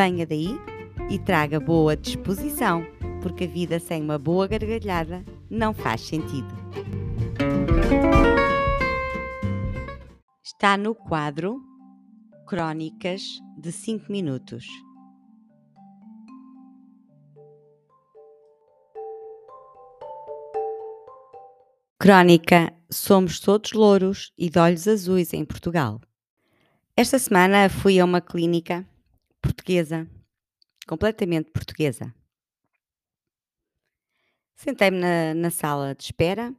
Venha daí e traga boa disposição, porque a vida sem uma boa gargalhada não faz sentido. Está no quadro Crónicas de 5 Minutos. Crónica Somos Todos Louros e de Olhos Azuis em Portugal. Esta semana fui a uma clínica portuguesa, completamente portuguesa. Sentei-me na, na, sala de espera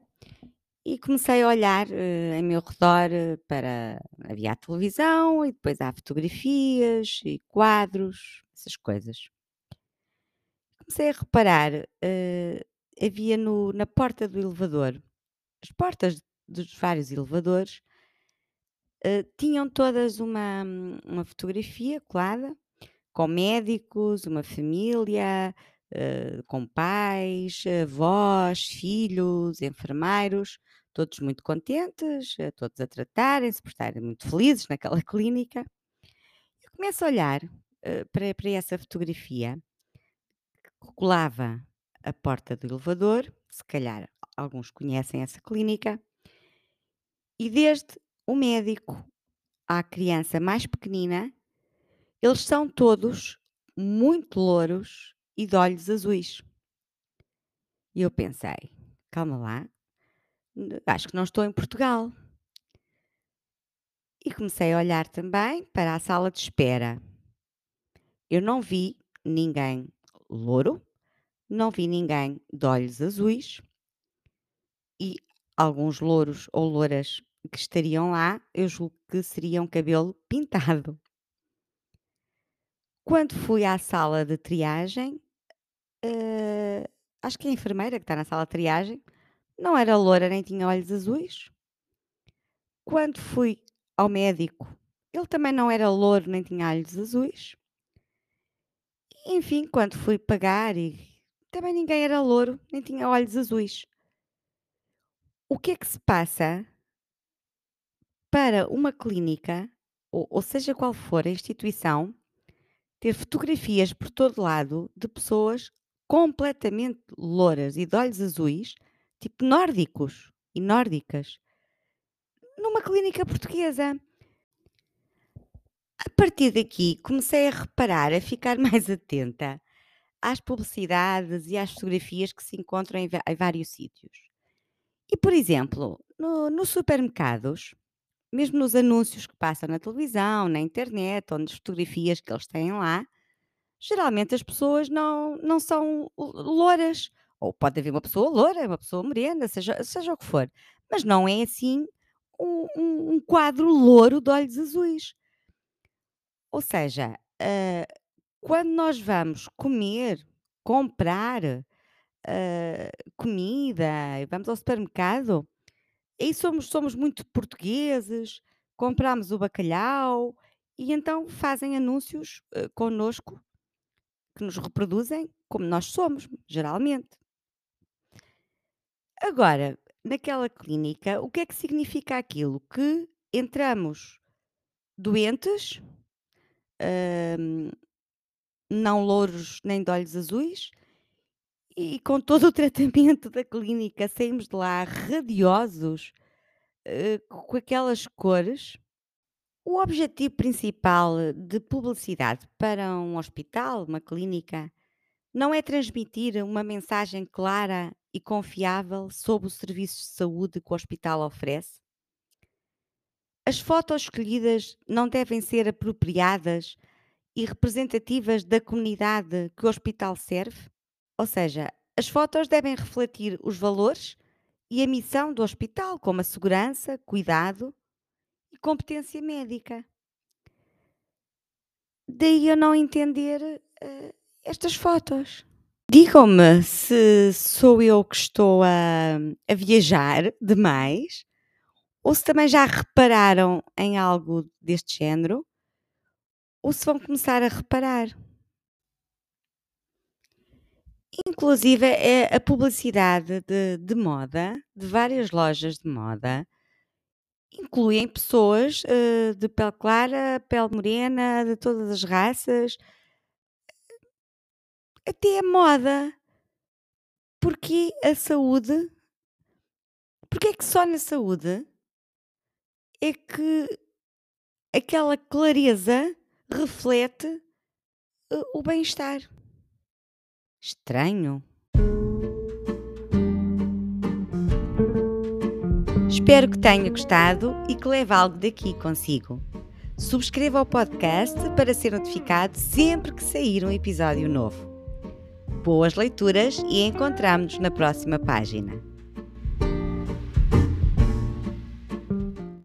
e comecei a olhar uh, em meu redor uh, para. Havia a televisão e depois há fotografias e quadros, essas coisas. Comecei a reparar, uh, havia no, na porta do elevador, as portas dos vários elevadores tinham todas uma, uma fotografia colada com médicos, uma família, uh, com pais, avós, filhos, enfermeiros, todos muito contentes, uh, todos a tratarem-se, por estarem muito felizes naquela clínica. Eu começo a olhar uh, para, para essa fotografia que colava a porta do elevador, se calhar alguns conhecem essa clínica, e desde o médico à criança mais pequenina, eles são todos muito louros e de olhos azuis. E eu pensei, calma lá, acho que não estou em Portugal. E comecei a olhar também para a sala de espera. Eu não vi ninguém louro, não vi ninguém de olhos azuis e alguns louros ou louras que estariam lá, eu julgo que seriam cabelo pintado. Quando fui à sala de triagem, eh, acho que a enfermeira que está na sala de triagem não era loura nem tinha olhos azuis. Quando fui ao médico, ele também não era louro nem tinha olhos azuis. Enfim, quando fui pagar e também ninguém era louro nem tinha olhos azuis. O que é que se passa para uma clínica, ou, ou seja qual for a instituição, ter fotografias por todo lado de pessoas completamente louras e de olhos azuis, tipo nórdicos e nórdicas, numa clínica portuguesa. A partir daqui comecei a reparar, a ficar mais atenta às publicidades e às fotografias que se encontram em, vários sítios. E, por exemplo, no, nos supermercados, mesmo nos anúncios que passam na televisão, na internet, ou nas fotografias que eles têm lá, geralmente as pessoas não, não são louras. Ou pode haver uma pessoa loura, uma pessoa morena, seja, seja o que for. Mas não é assim um, um, um quadro louro de olhos azuis. Ou seja, uh, quando nós vamos comer, comprar uh, comida, vamos ao supermercado, e somos, somos muito portugueses, compramos o bacalhau e então fazem anúncios uh, connosco que nos reproduzem como nós somos, geralmente. Agora, naquela clínica, o que é que significa aquilo? Que entramos doentes, hum, não louros nem de olhos azuis, e com todo o tratamento da clínica saímos de lá radiosos, eh, com aquelas cores. O objetivo principal de publicidade para um hospital, uma clínica, não é transmitir uma mensagem clara e confiável sobre o serviço de saúde que o hospital oferece? As fotos escolhidas não devem ser apropriadas e representativas da comunidade que o hospital serve? Ou seja, as fotos devem refletir os valores e a missão do hospital, como a segurança, cuidado e competência médica. daí eu não entender uh, estas fotos. Digam-me se sou eu que estou a, a viajar demais ou se também já repararam em algo deste género ou se vão começar a reparar. Inclusive, é a publicidade de, de moda, de várias lojas de moda, incluem pessoas uh, de pele clara, pele morena, de todas as raças, até a moda. Porque a saúde, porque é que só na saúde é que aquela clareza reflete uh, o bem-estar? Estranho. Espero que tenha gostado e que leve algo daqui consigo. Subscreva o podcast para ser notificado sempre que sair um episódio novo. Boas leituras e encontramos-nos na próxima página.